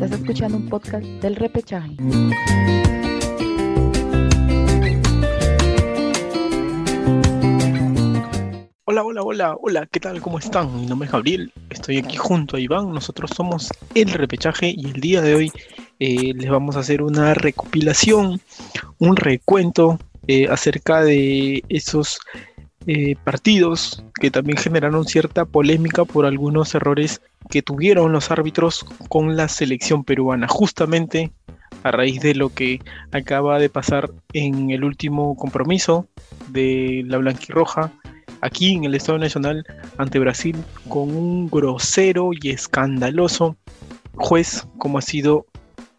Estás escuchando un podcast del repechaje. Hola, hola, hola, hola, ¿qué tal? ¿Cómo están? Mi nombre es Gabriel, estoy aquí junto a Iván, nosotros somos el repechaje y el día de hoy eh, les vamos a hacer una recopilación, un recuento eh, acerca de esos eh, partidos que también generaron cierta polémica por algunos errores que tuvieron los árbitros con la selección peruana, justamente a raíz de lo que acaba de pasar en el último compromiso de la blanquirroja aquí en el Estado Nacional ante Brasil con un grosero y escandaloso juez como ha sido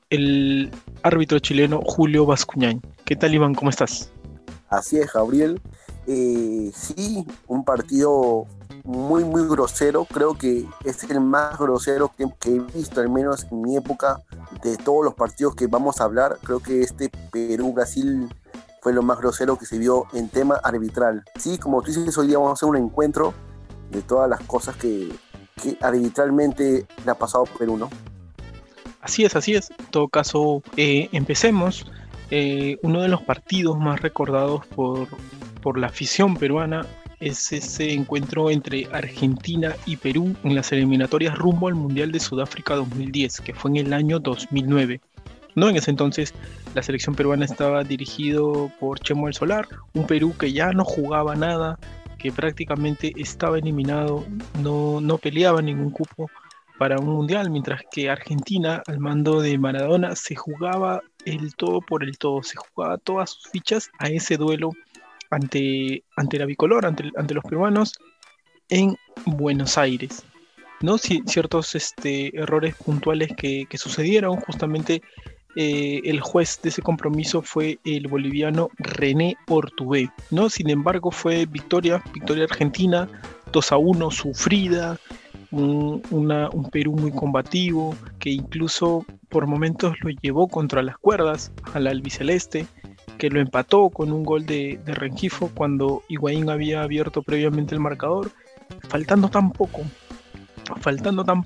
el árbitro chileno Julio Bascuñán. ¿Qué tal Iván? ¿Cómo estás? Así es, Gabriel. Eh, sí, un partido muy, muy grosero. Creo que es el más grosero que, he visto, al menos en mi época, de todos los partidos que vamos a hablar. Creo que este Perú-Brasil fue lo más grosero que se vio en tema arbitral. Sí, como tú dices, hoy día vamos a hacer un encuentro de todas las cosas que, arbitralmente le ha pasado a Perú, ¿no? Así es, así es. En todo caso, eh, empecemos. Eh, uno de los partidos más recordados por, por la afición peruana es ese encuentro entre Argentina y Perú en las eliminatorias rumbo al Mundial de Sudáfrica 2010, que fue en el año 2009. No, en ese entonces la selección peruana estaba dirigido por Chemo el Solar, un Perú que ya no jugaba nada, que prácticamente estaba eliminado, no, no peleaba ningún cupo para un mundial, mientras que Argentina, al mando de Maradona, se jugaba el todo por el todo, se jugaba todas sus fichas a ese duelo ante, ante la bicolor, ante, ante los peruanos, en Buenos Aires. ¿no? ciertos este, errores puntuales que, sucedieron, justamente eh, el juez de ese compromiso fue el boliviano René Ortubé, ¿no? Sin embargo, fue victoria, victoria argentina, 2 a 1, sufrida, un, un, Perú muy combativo, que incluso por momentos lo llevó contra las cuerdas al albiceleste, que lo empató con un gol de, Rengifo cuando Higuaín había abierto previamente el marcador. Faltando tan poco, faltando tan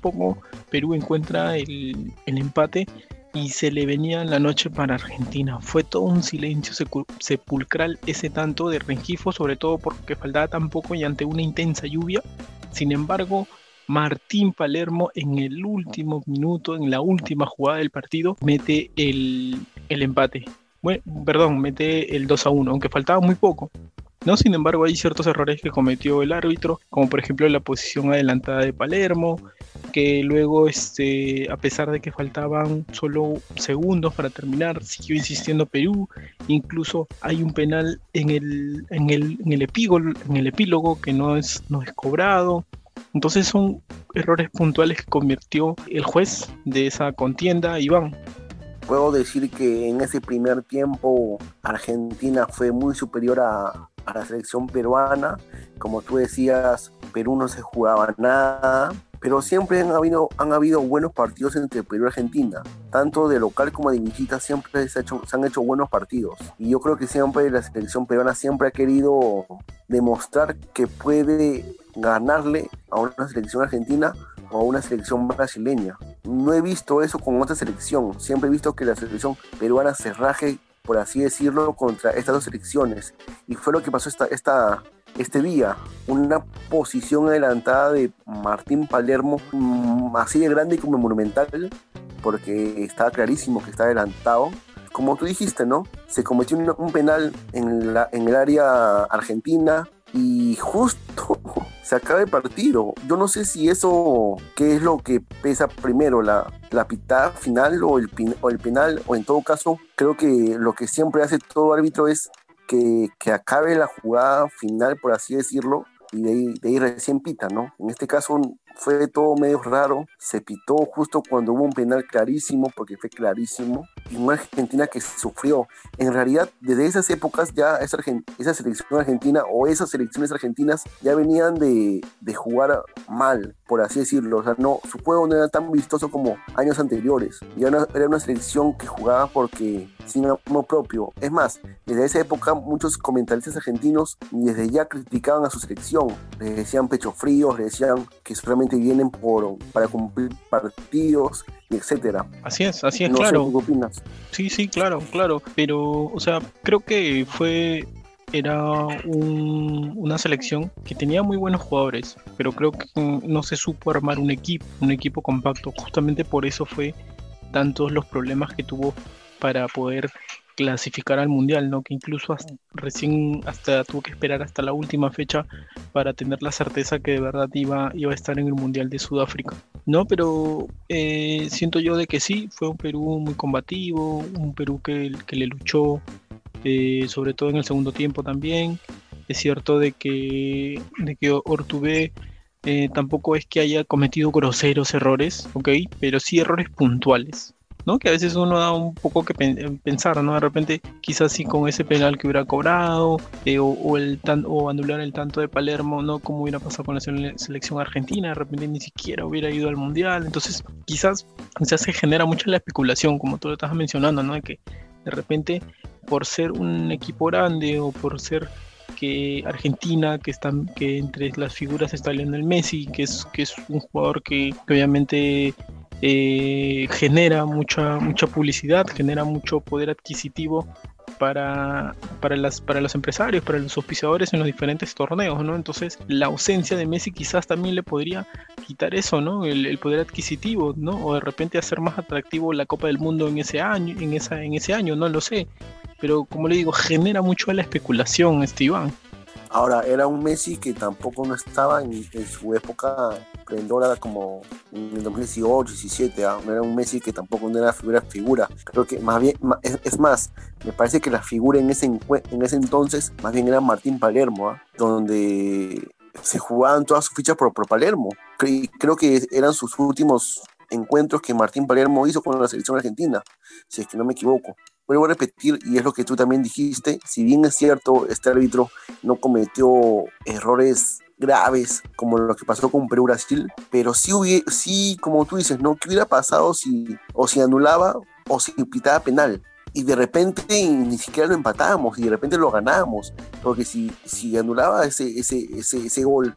Perú encuentra el, empate y se le venía la noche para Argentina. Fue todo un silencio sepulcral ese tanto de Rengifo, sobre todo porque faltaba tan poco y ante una intensa lluvia. Sin embargo, Martín Palermo en el último minuto, en la última jugada del partido, mete el, el empate perdón, mete el 2 a 1, aunque faltaba muy poco. ¿no? Sin embargo, hay ciertos errores que cometió el árbitro, como por ejemplo la posición adelantada de Palermo, que luego, este, a pesar de que faltaban solo segundos para terminar, siguió insistiendo Perú. Incluso hay un penal en el, en el, en el, epílogo, en el epílogo que no es, no es cobrado. Entonces son errores puntuales que convirtió el juez de esa contienda, Iván puedo decir que en ese primer tiempo Argentina fue muy superior a, la selección peruana. Como tú decías, Perú no se jugaba nada, pero siempre han habido, han habido buenos partidos entre Perú y Argentina. Tanto de local como de visita siempre se han hecho buenos partidos. Y yo creo que siempre la selección peruana siempre ha querido demostrar que puede ganarle a una selección argentina o una selección brasileña. No he visto eso con otra selección. Siempre he visto que la selección peruana se raje, por así decirlo, contra estas dos selecciones. Y fue lo que pasó esta, esta, este día. Una posición adelantada de Martín Palermo, mm, así de grande como monumental, porque estaba clarísimo que está adelantado. Como tú dijiste, ¿no? Se cometió un, penal en, la, en el área argentina y justo se acaba el partido. Yo no sé si eso, qué es lo que pesa primero, la, la pitada final o el, o el penal, o en todo caso, creo que lo que siempre hace todo árbitro es que, que acabe la jugada final, por así decirlo, y de ahí, de ahí recién pita, ¿no? En este caso fue todo medio raro, se pitó justo cuando hubo un penal clarísimo, porque fue clarísimo, y una Argentina que sufrió. En realidad, desde esas épocas ya esa, selección argentina o esas selecciones argentinas ya venían de, de, jugar mal, por así decirlo. O sea, no, su juego no era tan vistoso como años anteriores. Ya era una selección que jugaba porque sin amor propio. Es más, desde esa época muchos comentaristas argentinos desde ya criticaban a su selección. Le decían pecho fríos, le decían que solamente vienen por, para cumplir partidos y etcétera. Así es, así es, No sé, claro. ¿tú qué opinas? Sí, sí, claro, claro. Pero, o sea, creo que fue. Era un- una selección que tenía muy buenos jugadores, pero creo que no se supo armar un equipo, un equipo compacto. Justamente por eso fue tantos los problemas que tuvo para poder clasificar al mundial, ¿no? Que incluso hasta- recién hasta tuvo que esperar hasta la última fecha para tener la certeza que de verdad iba, iba a estar en el mundial de Sudáfrica. No, pero eh, siento yo de que sí, fue un Perú muy combativo, un Perú que, que le luchó, eh, sobre todo en el segundo tiempo también. Es cierto de que, de que Ortubé eh, tampoco es que haya cometido groseros errores, ¿ok? Pero sí errores puntuales, ¿no? Que a veces uno da un poco que pen- pensar, ¿no? De repente, quizás sí con ese penal que hubiera cobrado, eh, o, o el o anular el tanto de Palermo, ¿no? Como hubiera pasado con la sele- selección argentina, de repente ni siquiera hubiera ido al mundial. Entonces, quizás, quizás se genera mucho la especulación, como tú lo estabas mencionando, ¿no? De que de repente, por ser un equipo grande o por ser que Argentina, que que entre las figuras está Lionel Messi, que es, que es un jugador que obviamente eh, genera mucha, mucha publicidad, genera mucho poder adquisitivo para, para, las, para los empresarios, para los auspiciadores en los diferentes torneos, ¿no? Entonces, la ausencia de Messi quizás también le podría quitar eso, ¿no? El, poder adquisitivo, ¿no? O de repente hacer más atractivo la Copa del Mundo en ese año, en esa, en ese año, no lo sé. Pero como le digo, genera mucho la especulación, este Iván. Ahora, era un Messi que tampoco no estaba en, su época esplendora como en el 2018, 17, ¿ah? no era un Messi que tampoco no era figura figura. Creo que más bien, es, más, me parece que la figura en ese, en ese entonces más bien era Martín Palermo, ¿ah? donde se jugaban todas sus fichas por, por Palermo. Cre- creo que eran sus últimos encuentros que Martín Palermo hizo con la selección argentina, si es que no me equivoco. Vuelvo a repetir, y es lo que tú también dijiste, si bien es cierto, este árbitro no cometió errores graves como lo que pasó con Perú-Brasil, pero sí, sí, como tú dices, ¿no? ¿Qué hubiera pasado si o si anulaba o si pitaba penal? Y de repente ni siquiera lo empatábamos y de repente lo ganábamos, porque si, si anulaba ese, ese, ese, ese gol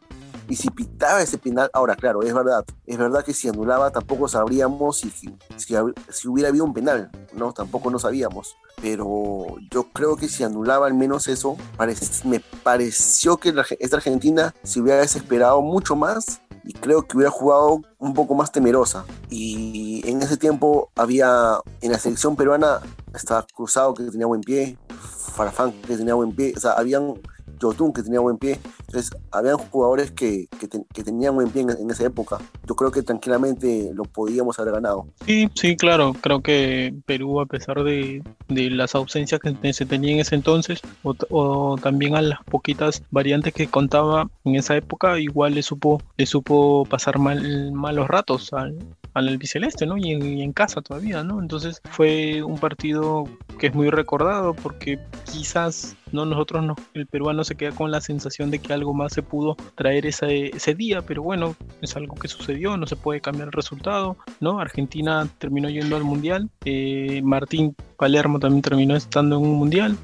y si pitaba ese penal, ahora claro, es verdad, es verdad que si anulaba tampoco sabríamos si, si, si hubiera habido un penal, ¿no? Tampoco no sabíamos, pero yo creo que si anulaba al menos eso, parec- me pareció que la, esta Argentina se hubiera desesperado mucho más y creo que hubiera jugado un poco más temerosa. Y en ese tiempo había, en la selección peruana, estaba Cruzado que tenía buen pie, Farfán que tenía buen pie, o sea, habían Yotun que tenía buen pie, entonces habían jugadores que, que, te- que tenían buen pie en, en esa época. Yo creo que tranquilamente lo podíamos haber ganado. Sí, sí, claro. Creo que Perú, a pesar de, de las ausencias que se tenían en ese entonces, o, o también a las poquitas variantes que contaba en esa época, igual le supo, le supo pasar mal, malos ratos al, al albiceleste, ¿no? Y en, y en casa todavía, ¿no? Entonces fue un partido que es muy recordado porque quizás no nosotros no, el peruano se queda con la sensación de que algo más se pudo traer ese, ese día, pero bueno, es algo que sucedió, no se puede cambiar el resultado, ¿no? Argentina terminó yendo al mundial, eh, Martín Palermo también terminó estando en un mundial.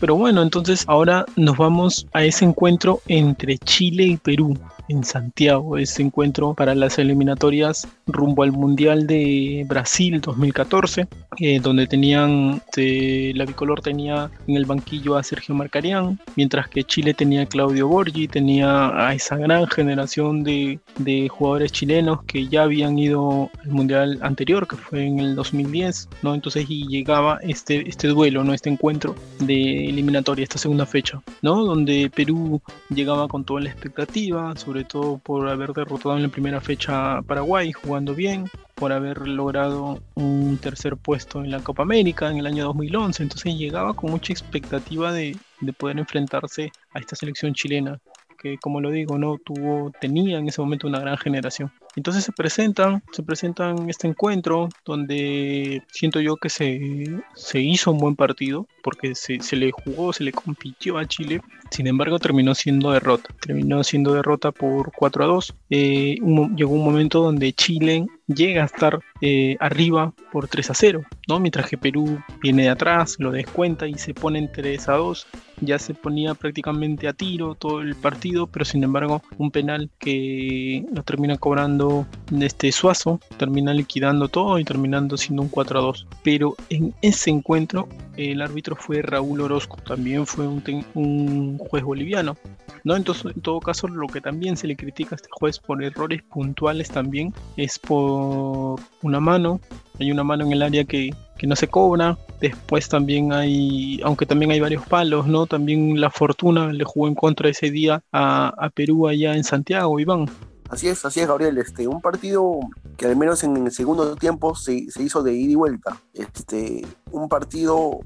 Pero bueno, entonces ahora nos vamos a ese encuentro entre Chile y Perú en Santiago, ese encuentro para las eliminatorias rumbo al Mundial de Brasil 2014, eh, donde tenían, eh, la bicolor tenía en el banquillo a Sergio Marcarián, mientras que Chile tenía a Claudio Borgi, tenía a esa gran generación de, de jugadores chilenos que ya habían ido al Mundial anterior, que fue en el 2010, ¿no? Entonces y llegaba este, este duelo, ¿no? Este encuentro de eliminatoria, esta segunda fecha, ¿no? Donde Perú llegaba con toda la expectativa, sobre todo por haber derrotado en la primera fecha a Paraguay, jugando bien, por haber logrado un tercer puesto en la Copa América en el año 2011. Entonces llegaba con mucha expectativa de, de poder enfrentarse a esta selección chilena que como lo digo, no tuvo, tenía en ese momento una gran generación. Entonces se presentan, se presentan este encuentro donde siento yo que se, se hizo un buen partido porque se, le jugó, se le compitió a Chile. Sin embargo, terminó siendo derrota. Terminó siendo derrota por 4 a 2. Eh, llegó un momento donde Chile llega a estar eh, arriba por 3 a 0, ¿no? Mientras que Perú viene de atrás, lo descuenta y se pone en 3 a 2. Ya se ponía prácticamente a tiro todo el partido, pero sin embargo, un penal que lo termina cobrando este Suazo, termina liquidando todo y terminando siendo un 4 a 2. Pero en ese encuentro, el árbitro fue Raúl Orozco, también fue un, un juez boliviano. ¿no? Entonces, en todo caso, lo que también se le critica a este juez por errores puntuales también es por una mano. Hay una mano en el área que, no se cobra. Después también hay, aunque también hay varios palos, ¿no? También la fortuna le jugó en contra ese día a, a Perú allá en Santiago, Iván. Así es, así es, Gabriel. Este, un partido que al menos en el segundo tiempo se, hizo de ida y vuelta. Este, un partido,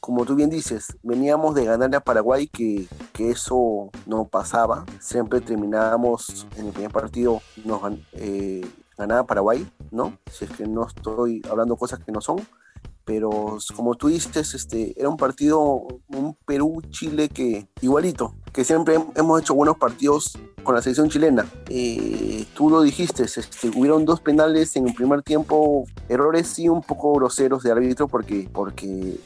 como tú bien dices, veníamos de ganar a Paraguay, que, eso no pasaba. Siempre terminábamos en el primer partido, nos eh, ganaba Paraguay, ¿no? Si es que no estoy hablando cosas que no son pero como tú dices, este, era un partido, un Perú-Chile que igualito, que siempre hemos hecho buenos partidos con la selección chilena. Eh, tú lo dijiste, este, hubieron dos penales en el primer tiempo, errores sí un poco groseros de árbitro porque, porque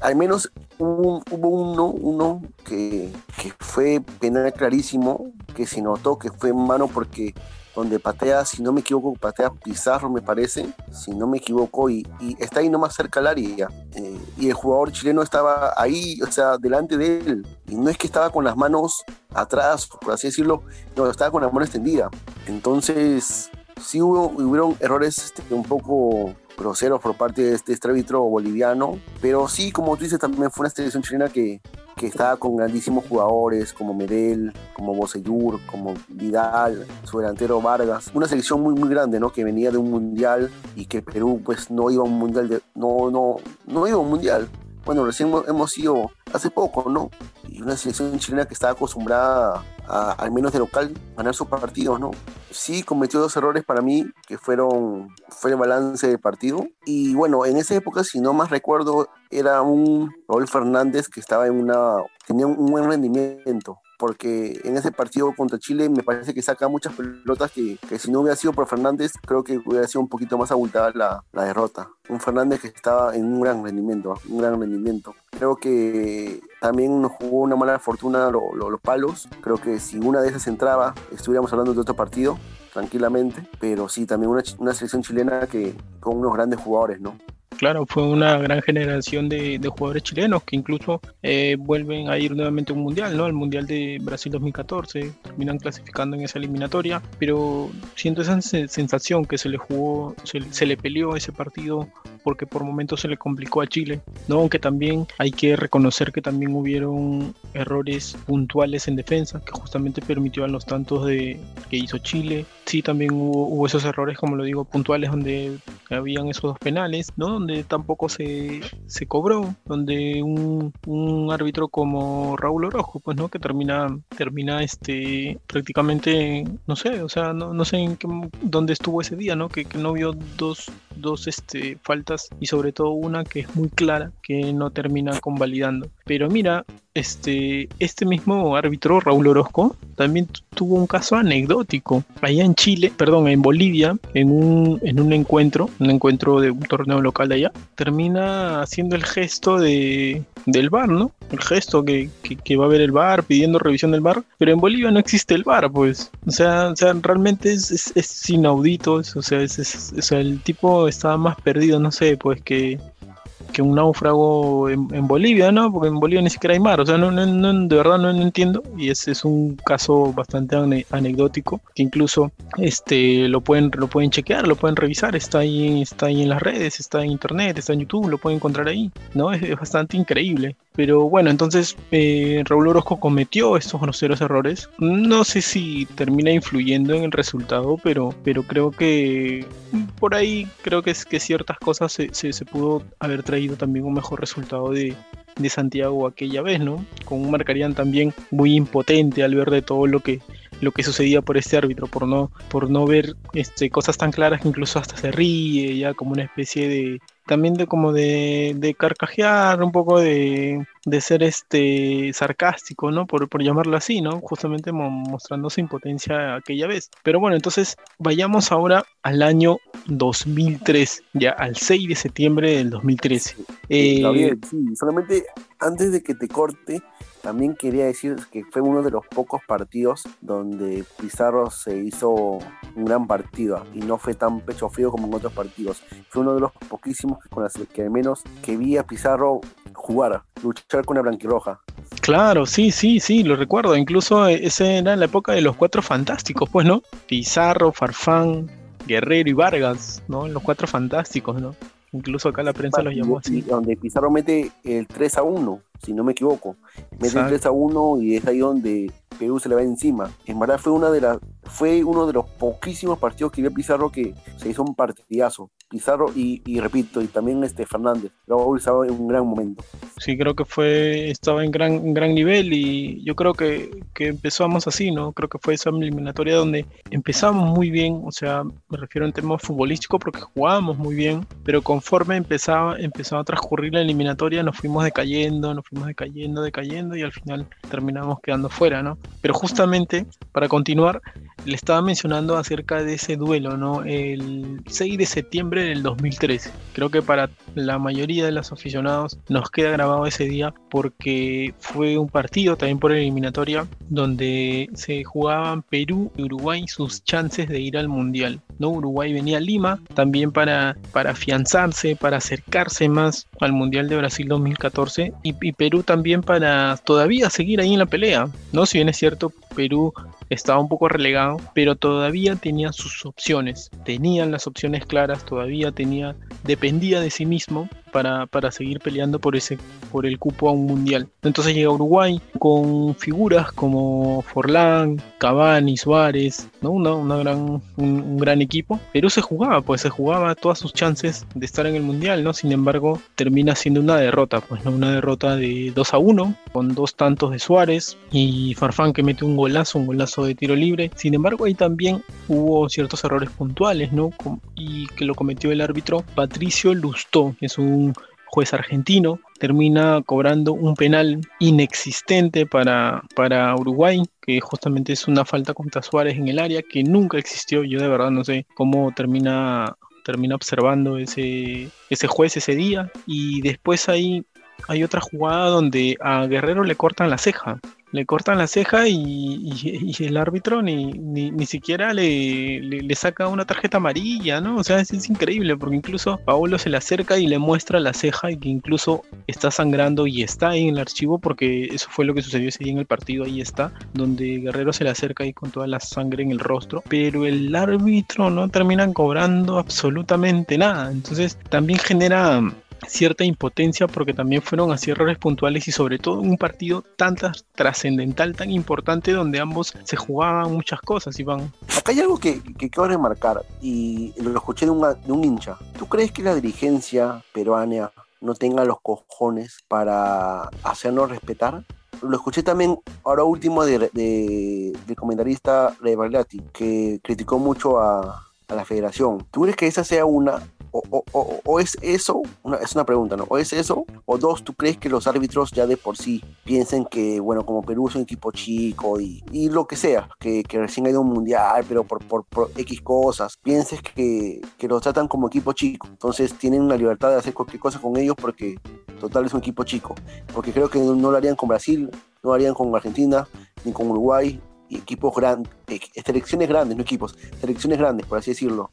al menos hubo, uno, que, que fue penal clarísimo, que se notó que fue mano porque donde patea, si no me equivoco, patea Pizarro, me parece, si no me equivoco, y, está ahí nomás cerca al área. Eh, y el jugador chileno estaba ahí, o sea, delante de él. Y no es que estaba con las manos atrás, por así decirlo, no, estaba con la mano extendida. Entonces, sí hubo, hubieron errores este, un poco groseros por parte de este árbitro boliviano, pero sí, como tú dices, también fue una selección chilena que, que estaba con grandísimos jugadores como Medel, como Boseyur, como Vidal, su delantero Vargas, una selección muy muy grande, ¿no? Que venía de un mundial y que Perú pues no iba a un mundial, de, no, no, no iba a un mundial. Bueno, recién hemos ido hace poco, ¿no? Y una selección chilena que estaba acostumbrada al menos de local, ganar sus partidos, ¿no? Sí, cometió dos errores para mí, que fueron, fue el balance del partido. Y bueno, en esa época, si no más recuerdo, era un Raúl Fernández que estaba en una, tenía un buen rendimiento porque en ese partido contra Chile me parece que saca muchas pelotas que, que si no hubiera sido por Fernández, creo que hubiera sido un poquito más abultada la, la derrota. Un Fernández que estaba en un gran rendimiento, un gran rendimiento. Creo que también nos jugó una mala fortuna los palos. Creo que si una de esas entraba, estuviéramos hablando de otro partido tranquilamente, pero sí, también una, una selección chilena que con unos grandes jugadores, ¿no? Claro, fue una gran generación de, jugadores chilenos que incluso eh, vuelven a ir nuevamente a un mundial, ¿no? Al mundial de Brasil 2014, terminan clasificando en esa eliminatoria, pero siento esa sensación que se le jugó, se, le peleó ese partido porque por momentos se le complicó a Chile, ¿no? Aunque también hay que reconocer que también hubieron errores puntuales en defensa que justamente permitió a los tantos de que hizo Chile. Sí, también hubo, hubo esos errores, como lo digo, puntuales donde habían esos dos penales, ¿no? Donde tampoco se, se cobró, donde un, un, árbitro como Raúl Orojo, pues, ¿no? Que termina, termina este, prácticamente, no sé, o sea, no, no sé en qué, dónde estuvo ese día, ¿no? Que, que no vio dos, dos este, faltas y sobre todo una que es muy clara, que no termina convalidando. Pero mira, este, este mismo árbitro, Raúl Orozco, también tuvo un caso anecdótico. Allá en Chile, perdón, en Bolivia, en un, en un encuentro, un encuentro de un torneo local de allá, termina haciendo el gesto de, del bar, ¿no? El gesto que, que, va a ver el bar, pidiendo revisión del bar, pero en Bolivia no existe el bar, pues. O sea, o sea realmente es, es, inaudito, o sea, es, o sea, el tipo estaba más perdido, no sé, pues que que un náufrago en, Bolivia, ¿no? Porque en Bolivia ni siquiera hay mar, o sea, no, no, de verdad no, entiendo y ese es un caso bastante anecdótico que incluso este lo pueden lo pueden chequear, lo pueden revisar, está ahí está ahí en las redes, está en internet, está en YouTube, lo pueden encontrar ahí, ¿no? Es, bastante increíble. Pero bueno, entonces eh, Raúl Orozco cometió estos groseros errores. No sé si termina influyendo en el resultado, pero, pero creo que por ahí creo que, es, que ciertas cosas se, se, se pudo haber traído también un mejor resultado de, de Santiago aquella vez, ¿no? Con un Marcarían también muy impotente al ver de todo lo que lo que sucedía por este árbitro, por no, por no ver este, cosas tan claras que incluso hasta se ríe, ya como una especie de, también de como de, de carcajear, un poco de, de, ser este sarcástico, ¿no? Por, por llamarlo así, ¿no? Justamente mostrando su impotencia aquella vez. Pero bueno, entonces vayamos ahora al año 2003, ya al 6 de septiembre del 2013. Eh, sí, solamente antes de que te corte, también quería decir que fue uno de los pocos partidos donde Pizarro se hizo un gran partido y no fue tan pecho frío como en otros partidos. Fue uno de los poquísimos con las que al menos que vi a Pizarro jugar, luchar con la blanquirroja. Claro, sí, sí, sí, lo recuerdo. Incluso esa era la época de los cuatro fantásticos, pues, ¿no? Pizarro, Farfán, Guerrero y Vargas, ¿no? Los cuatro fantásticos, ¿no? Incluso acá la prensa los llamó así. Donde Pizarro mete el 3 a 1, si no me equivoco. Mete el 3 a 1 y es ahí donde Perú se le va encima. En verdad fue una de las fue uno de los poquísimos partidos que vi a Pizarro que se hizo un partidazo. Pizarro y, y repito, y también este Fernández. Raúl estaba en un gran momento. Sí, creo que fue, estaba en gran, gran nivel y yo creo que, que empezamos así, ¿no? Creo que fue esa eliminatoria donde empezamos muy bien, o sea, me refiero en tema futbolístico porque jugábamos muy bien, pero conforme empezaba, empezaba a transcurrir la eliminatoria nos fuimos decayendo, nos fuimos decayendo, decayendo y al final terminamos quedando fuera, ¿no? Pero justamente, para continuar, le estaba mencionando acerca de ese duelo, ¿no? El 6 de septiembre del 2013. Creo que para la mayoría de los aficionados nos queda grabado ese día porque fue un partido también por eliminatoria donde se jugaban Perú y Uruguay sus chances de ir al Mundial. ¿No? Uruguay venía a Lima también para, para afianzarse, para acercarse más al Mundial de Brasil 2014 y, Perú también para todavía seguir ahí en la pelea. ¿no? Si bien es cierto, Perú estaba un poco relegado, pero todavía tenía sus opciones, tenían las opciones claras, todavía tenía, dependía de sí mismo para, para, seguir peleando por ese por el cupo a un mundial. Entonces llega Uruguay con figuras como Forlán, Cavani, Suárez, ¿no? Una, una gran, un, gran equipo. Pero se jugaba, pues se jugaba todas sus chances de estar en el mundial, ¿no? Sin embargo, termina siendo una derrota, pues no una derrota de 2 a 1 con dos tantos de Suárez y Farfán que mete un golazo, un golazo de tiro libre. Sin embargo, ahí también hubo ciertos errores puntuales, ¿no? Y que lo cometió el árbitro Patricio Lustó, que es un juez argentino, termina cobrando un penal inexistente para, para Uruguay, que justamente es una falta contra Suárez en el área que nunca existió. Yo de verdad no sé cómo termina termina observando ese, ese juez ese día y después hay otra jugada donde a Guerrero le cortan la ceja le cortan la ceja y, el árbitro ni, ni, siquiera le, le, saca una tarjeta amarilla, ¿no? O sea, es, increíble porque incluso Paolo se le acerca y le muestra la ceja y que incluso está sangrando y está ahí en el archivo porque eso fue lo que sucedió ese día en el partido, ahí está, donde Guerrero se le acerca ahí con toda la sangre en el rostro, pero el árbitro no termina cobrando absolutamente nada, entonces también genera cierta impotencia porque también fueron así errores puntuales y sobre todo un partido tan trascendental, tan importante donde ambos se jugaban muchas cosas, Iván. Acá hay algo que, que quiero remarcar y lo escuché de, de un hincha. ¿Tú crees que la dirigencia peruana no tenga los cojones para hacernos respetar? Lo escuché también ahora último de, de, del comentarista Revalati, que criticó mucho a, a la federación. ¿Tú crees que esa sea una o, es eso, es una pregunta, ¿no? O es eso, o dos, ¿tú crees que los árbitros ya de por sí piensen que, bueno, como Perú es un equipo chico y, y lo que sea, que, que, recién ha ido a un mundial, pero por, por, X cosas, pienses que, que los tratan como equipo chico, entonces tienen la libertad de hacer cualquier cosa con ellos porque total es un equipo chico, porque creo que no, lo harían con Brasil, no lo harían con Argentina, ni con Uruguay, equipos grandes, eh, selecciones grandes, no equipos, selecciones grandes, por así decirlo.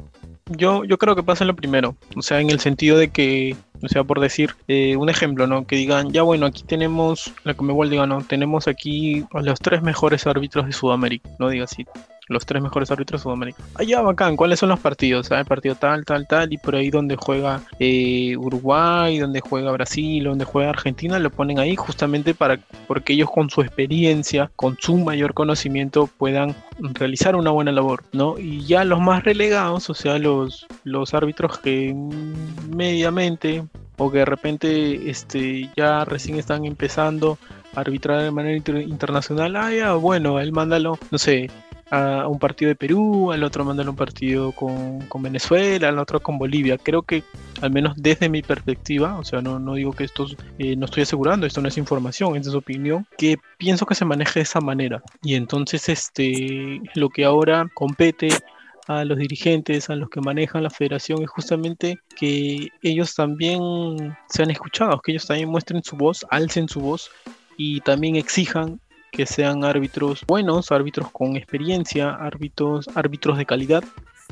Yo, yo creo que pasa lo primero, o sea, en el sentido de que, o sea, por decir eh, un ejemplo, ¿no? Que digan, ya bueno, aquí tenemos, la vuelve, diga, no, tenemos aquí a los tres mejores árbitros de Sudamérica, no diga así, los tres mejores árbitros de Sudamérica. Allá bacán, ¿cuáles son los partidos? El partido tal, tal, tal, y por ahí donde juega eh, Uruguay, donde juega Brasil, donde juega Argentina, lo ponen ahí justamente para porque ellos con su experiencia, con su mayor conocimiento puedan realizar una buena labor, ¿no? Y ya los más relegados, o sea, los, los árbitros que mediamente o que de repente este, ya recién están empezando a arbitrar de manera internacional, ah, ya, bueno, él mándalo, no sé, a un partido de Perú, al otro mandar un partido con, Venezuela, al otro con Bolivia. Creo que, al menos desde mi perspectiva, o sea, no, no digo que esto, eh, no estoy asegurando, esto no es información, es opinión, que pienso que se maneja de esa manera. Y entonces, este, lo que ahora compete a los dirigentes, a los que manejan la federación, es justamente que ellos también sean escuchados, que ellos también muestren su voz, alcen su voz y también exijan que sean árbitros buenos, árbitros con experiencia, árbitros, árbitros de calidad.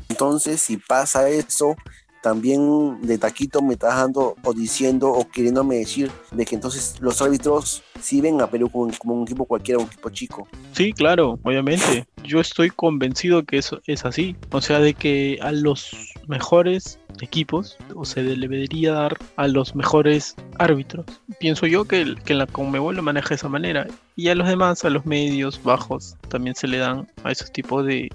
Entonces, si pasa eso, también de taquito me estás dando o diciendo o queriéndome decir de que entonces los árbitros sí ven a Perú como, como, un equipo cualquiera, un equipo chico. Sí, claro, obviamente. Yo estoy convencido que eso es así. O sea, de que a los mejores equipos o se debería dar a los mejores árbitros. Pienso yo que, que la Conmebol lo maneja de esa manera. Y a los demás, a los medios bajos, también se le dan a esos tipos de,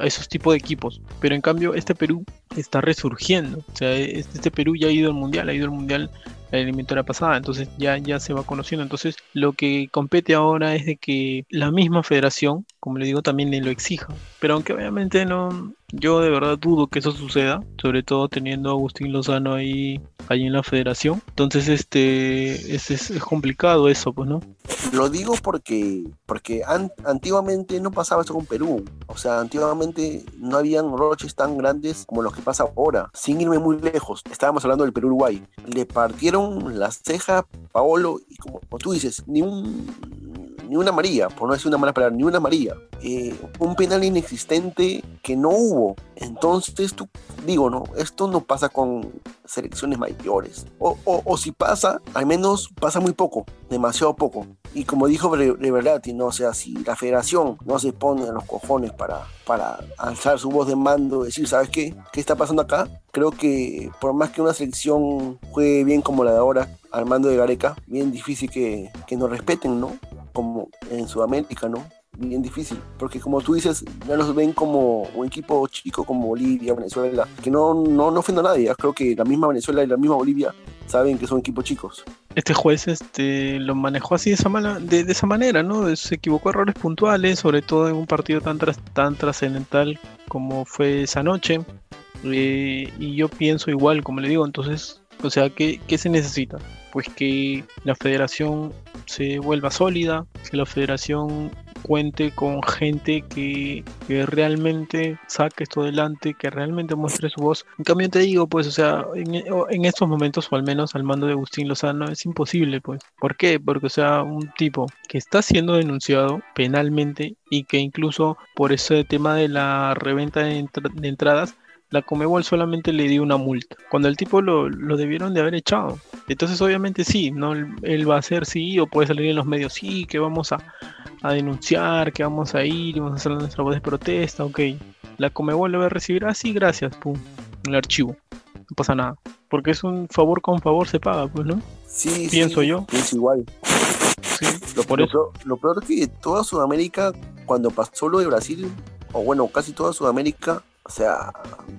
a esos tipos de equipos. Pero en cambio, este Perú está resurgiendo. O sea, este Perú ya ha ido al mundial, ha ido al mundial la eliminatoria pasada, entonces ya, ya se va conociendo. Entonces lo que compete ahora es de que la misma federación, como le digo, también lo exija. Pero aunque obviamente no, yo de verdad dudo que eso suceda, sobre todo teniendo a Agustín Lozano ahí, ahí en la federación. Entonces este es, es, complicado eso, pues, ¿no? Lo digo porque, porque an antiguamente no pasaba eso con Perú. O sea, antiguamente no habían roches tan grandes como los que pasa ahora. Sin irme muy lejos, estábamos hablando del Perú-Uruguay. Le partieron la ceja Paolo y como tú dices, ni un ni una María, por no decir una mala palabra, ni una María. Eh, un penal inexistente que no hubo. Entonces, tú, digo, no, esto no pasa con selecciones mayores. O, o, si pasa, al menos pasa muy poco, demasiado poco. Y como dijo Reverati, ¿no? O sea, si la federación no se pone en los cojones para, para alzar su voz de mando, decir, ¿sabes qué? ¿Qué está pasando acá? Creo que por más que una selección juegue bien como la de ahora, al mando de Gareca, bien difícil que, que nos respeten, ¿no? Como en Sudamérica, ¿no? bien difícil, porque como tú dices, ya nos ven como un equipo chico como Bolivia, Venezuela, que no, no, no ofende a nadie, creo que la misma Venezuela y la misma Bolivia saben que son equipos chicos. Este juez este, lo manejó así de esa, de, esa manera, ¿no? Se equivocó errores puntuales, sobre todo en un partido tan, tan trascendental como fue esa noche. Eh, y yo pienso igual, como le digo, entonces, o sea, ¿qué, ¿qué se necesita? Pues que la federación se vuelva sólida, que la federación cuente con gente que, que, realmente saque esto adelante, que realmente muestre su voz. En cambio te digo, pues, o sea, en, estos momentos, o al menos al mando de Agustín Lozano, es imposible, pues. ¿Por qué? Porque, o sea, un tipo que está siendo denunciado penalmente y que incluso por ese tema de la reventa de entradas, la Comebol solamente le dio una multa, cuando el tipo lo, lo, debieron de haber echado. Entonces obviamente sí, ¿no? Él, va a ser sí, o puede salir en los medios, sí, que vamos a, a denunciar, que vamos a ir, y vamos a hacer nuestra voz de protesta, ok. La Comebol le va a recibir, ah, sí, gracias, pum, el archivo. No pasa nada. Porque es un favor con favor se paga, pues, ¿no? Sí, Pienso sí, yo. Es igual. Sí, lo, por lo, eso. Lo, lo peor es que toda Sudamérica, cuando pasó lo de Brasil, o bueno, casi toda Sudamérica, o sea,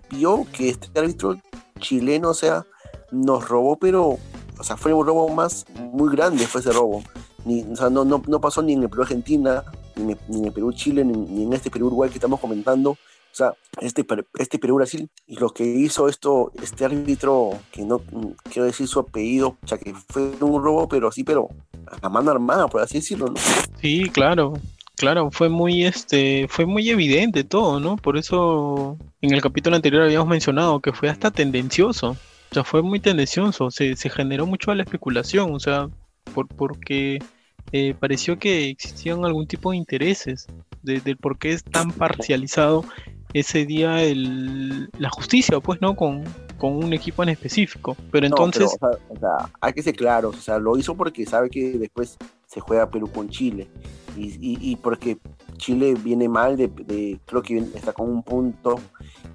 vio que este árbitro chileno, o sea, nos robó, pero, o sea, fue un robo más muy grande, fue ese robo. Ni, o sea, no, no, no pasó ni en el Perú-Argentina, ni, ni, en el Perú-Chile, ni, ni, en este Perú-Uruguay que estamos comentando. O sea, este, este Perú-Brasil, y lo que hizo esto, este árbitro, que no quiero decir su apellido, o sea, que fue un robo, pero sí, pero a mano armada, por así decirlo, ¿no? Sí, claro. Claro, fue muy este, fue muy evidente todo, ¿no? Por eso en el capítulo anterior habíamos mencionado que fue hasta tendencioso. O sea, fue muy tendencioso, se, se generó mucho a la especulación, o sea, por, porque eh, pareció que existían algún tipo de intereses de, del por qué es tan parcializado ese día el, la justicia, pues, ¿no? Con, con un equipo en específico. Pero entonces... No, pero, o, sea, o, sea, hay que ser claros, o sea, lo hizo porque sabe que después se juega Perú con Chile. Y, y, y porque Chile viene mal, de, creo que está con un punto.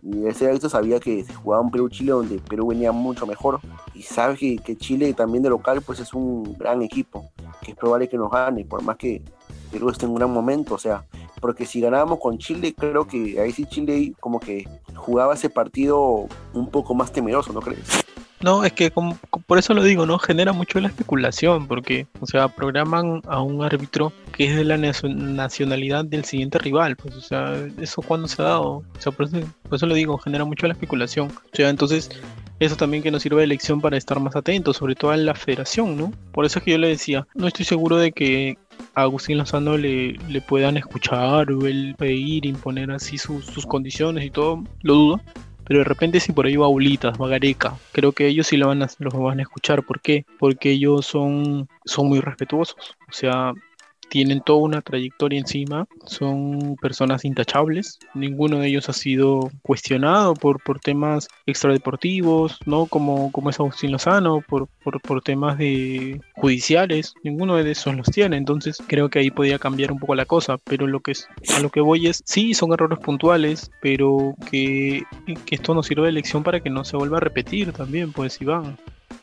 Y ese árbitro sabía que se jugaba un Perú-Chile donde Perú venía mucho mejor. Y sabe que, que Chile también de local pues es un gran equipo, que es probable que nos gane, por más que Perú esté en un gran momento. O sea, porque si ganábamos con Chile, creo que ahí sí Chile como que jugaba ese partido un poco más temeroso, ¿no crees? No, es que como, por eso lo digo, ¿no? Genera mucho la especulación, porque, o sea, programan a un árbitro que es de la nacionalidad del siguiente rival, pues, o sea, eso cuando se ha dado, o sea, por eso, por eso lo digo, genera mucho la especulación. O sea, entonces, eso también que nos sirve de lección para estar más atentos, sobre todo en la federación, ¿no? Por eso es que yo le decía, no estoy seguro de que a Agustín Lozano le, le puedan escuchar o él pedir, imponer así sus, sus condiciones y todo, lo dudo. Pero de repente si por ahí va Ulitas, va Gareca, creo que ellos sí lo van a, los van a escuchar. ¿Por qué? Porque ellos son, son muy respetuosos. O sea, tienen toda una trayectoria encima, son personas intachables, ninguno de ellos ha sido cuestionado por, por temas extradeportivos, ¿no? Como, como es Agustín Lozano, por, por, por temas de judiciales, ninguno de esos los tiene, entonces creo que ahí podría cambiar un poco la cosa, pero lo que es, a lo que voy es, sí, son errores puntuales, pero que, que esto nos sirve de lección para que no se vuelva a repetir también, pues Iván.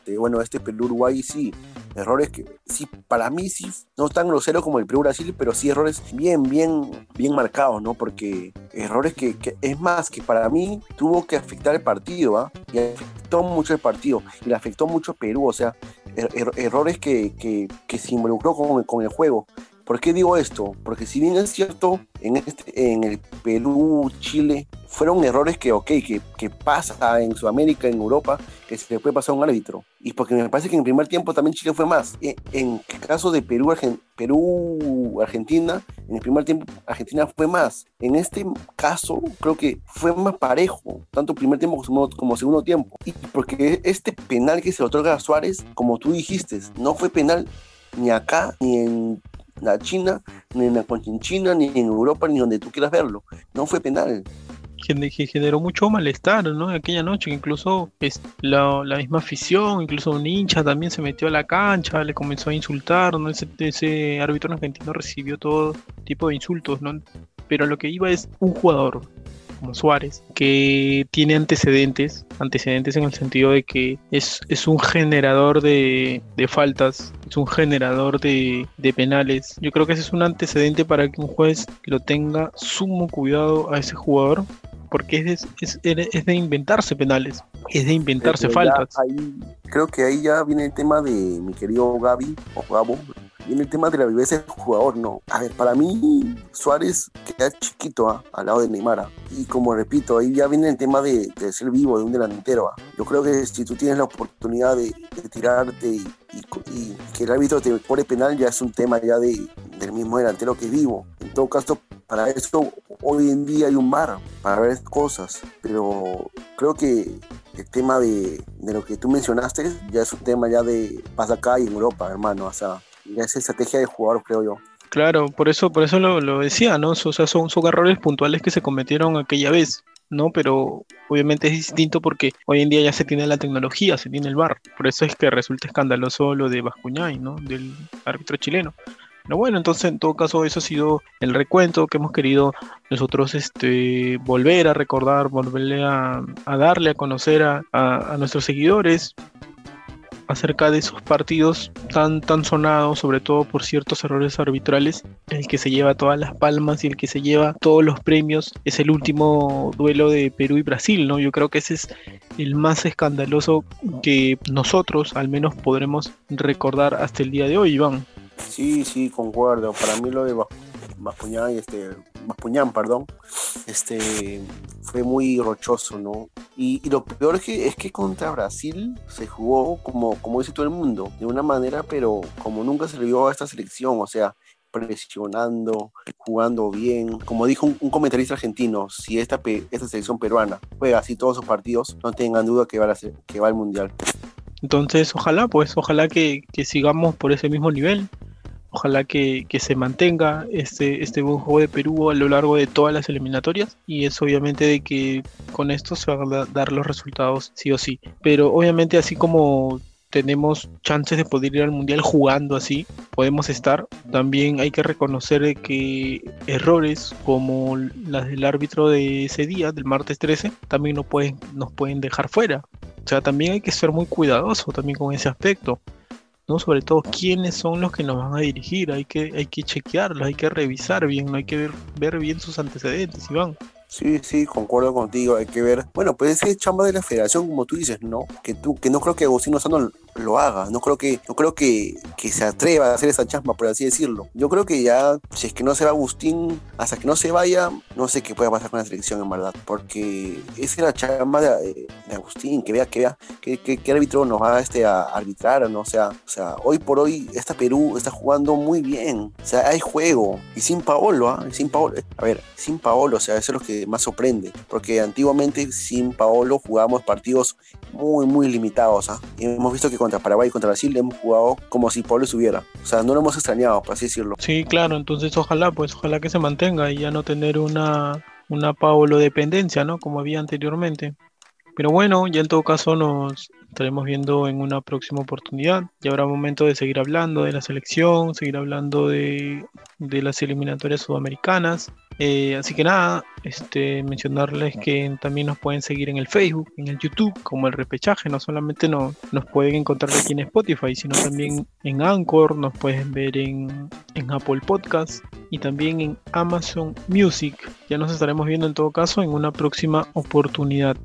Este, bueno, este Perú-Uruguay sí, errores que sí, para mí sí, no tan grosero como el Perú-Brasil, pero sí errores bien, bien, bien marcados, ¿no? Porque errores que, que es más, que para mí tuvo que afectar el partido, ¿ah? Y afectó mucho el partido, y le afectó mucho Perú, o sea, er, er, errores que, que, que, se involucró con, con el juego. ¿Por qué digo esto? Porque si bien es cierto, en, este, en el Perú, Chile, fueron errores que, ok, que, que pasa en Sudamérica, en Europa, que se le puede pasar a un árbitro. Y porque me parece que en el primer tiempo también Chile fue más. En, en el caso de Perú, Argen, Perú, Argentina, en el primer tiempo Argentina fue más. En este caso, creo que fue más parejo, tanto primer tiempo como, como segundo tiempo. Y porque este penal que se le otorga a Suárez, como tú dijiste, no fue penal ni acá, ni en la China, ni en la Conchinchina, ni en Europa, ni donde tú quieras verlo. No fue penal. Que generó mucho malestar, ¿no? Aquella noche, incluso es la, la, misma afición, incluso un hincha también se metió a la cancha, le comenzó a insultar, ¿no? Ese, ese árbitro argentino recibió todo tipo de insultos, ¿no? Pero lo que iba es un jugador, como Suárez, que tiene antecedentes, antecedentes en el sentido de que es, es un generador de, de faltas, es un generador de, de, penales. Yo creo que ese es un antecedente para que un juez lo tenga sumo cuidado a ese jugador. Porque es de, es, es de inventarse penales, es de inventarse faltas. Ahí, creo que ahí ya viene el tema de mi querido Gaby o Gabo, viene el tema de la viveza del jugador, no. A ver, para mí, Suárez queda chiquito ¿eh? al lado de Neymar. ¿eh? Y como repito, ahí ya viene el tema de, de ser vivo, de un delantero. ¿eh? Yo creo que si tú tienes la oportunidad de, de tirarte y, y, y, que el árbitro te pone penal, ya es un tema ya de, del mismo delantero que vivo. En todo caso, para eso hoy en día hay un bar para ver cosas, pero creo que el tema de, de, lo que tú mencionaste ya es un tema ya de pasa acá y en Europa, hermano, o sea, ya es estrategia de jugador, creo yo. Claro, por eso, por eso lo, lo decía, ¿no? O sea, son, son errores puntuales que se cometieron aquella vez. ¿no? Pero obviamente es distinto porque hoy en día ya se tiene la tecnología, se tiene el VAR. Por eso es que resulta escandaloso lo de Bascuñay, ¿no? Del árbitro chileno. Pero bueno, entonces en todo caso eso ha sido el recuento que hemos querido nosotros este, volver a recordar, volverle a, darle a conocer a, a, nuestros seguidores acerca de esos partidos tan, tan sonados, sobre todo por ciertos errores arbitrales, el que se lleva todas las palmas y el que se lleva todos los premios es el último duelo de Perú y Brasil, ¿no? Yo creo que ese es el más escandaloso que nosotros al menos podremos recordar hasta el día de hoy, Iván. Sí, sí, concuerdo. Para mí lo de Bascuñán, este, Bascuñán, perdón, este, fue muy rochoso, ¿no? Y, lo peor es que, es que contra Brasil se jugó como, como dice todo el mundo, de una manera, pero como nunca se vio a esta selección, o sea, presionando, jugando bien. Como dijo un, comentarista argentino, si esta, esta selección peruana juega así todos sus partidos, no tengan duda que va, a que va al Mundial. Entonces, ojalá, pues, ojalá que sigamos por ese mismo nivel. Ojalá que, que, se mantenga este, este buen juego de Perú a lo largo de todas las eliminatorias. Y es obviamente de que con esto se van a dar los resultados sí o sí. Pero obviamente así como tenemos chances de poder ir al mundial jugando así, podemos estar. También hay que reconocer que errores como las del árbitro de ese día, del martes 13, también nos pueden, nos pueden dejar fuera. O sea, también hay que ser muy cuidadoso también con ese aspecto. ¿No? Sobre todo quiénes son los que nos van a dirigir, hay que, hay que chequearlos, hay que revisar bien, no hay que ver, ver bien sus antecedentes, Iván. Sí, sí, concuerdo contigo, hay que ver. Bueno, pues ese chamba de la federación, como tú dices, ¿no? Que tú, que no creo que Agustín Lozano lo haga, no creo que, no creo que, que se atreva a hacer esa chamba, por así decirlo. Yo creo que ya, si es que no se va Agustín, hasta que no se vaya, no sé qué pueda pasar con la selección, en verdad, porque esa es la chamba de, Agustín, que vea, que vea, qué árbitro nos va este, a arbitrar, ¿no? O sea, o sea, hoy por hoy, esta Perú está jugando muy bien, o sea, hay juego, y sin Paolo, ¿ah? Sin Paolo, a ver, sin Paolo, o sea, eso es lo más sorprende, porque antiguamente sin Paolo jugábamos partidos muy, muy limitados. ¿ah? Y hemos visto que contra Paraguay y contra Brasil hemos jugado como si Paolo estuviera. O sea, no lo hemos extrañado, por así decirlo. Sí, claro, entonces ojalá, pues ojalá que se mantenga y ya no tener una, una Paolo dependencia, ¿no? Como había anteriormente. Pero bueno, ya en todo caso nos estaremos viendo en una próxima oportunidad. Ya habrá momento de seguir hablando de la selección, seguir hablando de, de las eliminatorias sudamericanas. Eh, así que nada, este, mencionarles que también nos pueden seguir en el Facebook, en el YouTube, como el repechaje. No solamente no, nos pueden encontrar aquí en Spotify, sino también en Anchor, nos pueden ver en, en Apple Podcast y también en Amazon Music. Ya nos estaremos viendo en todo caso en una próxima oportunidad.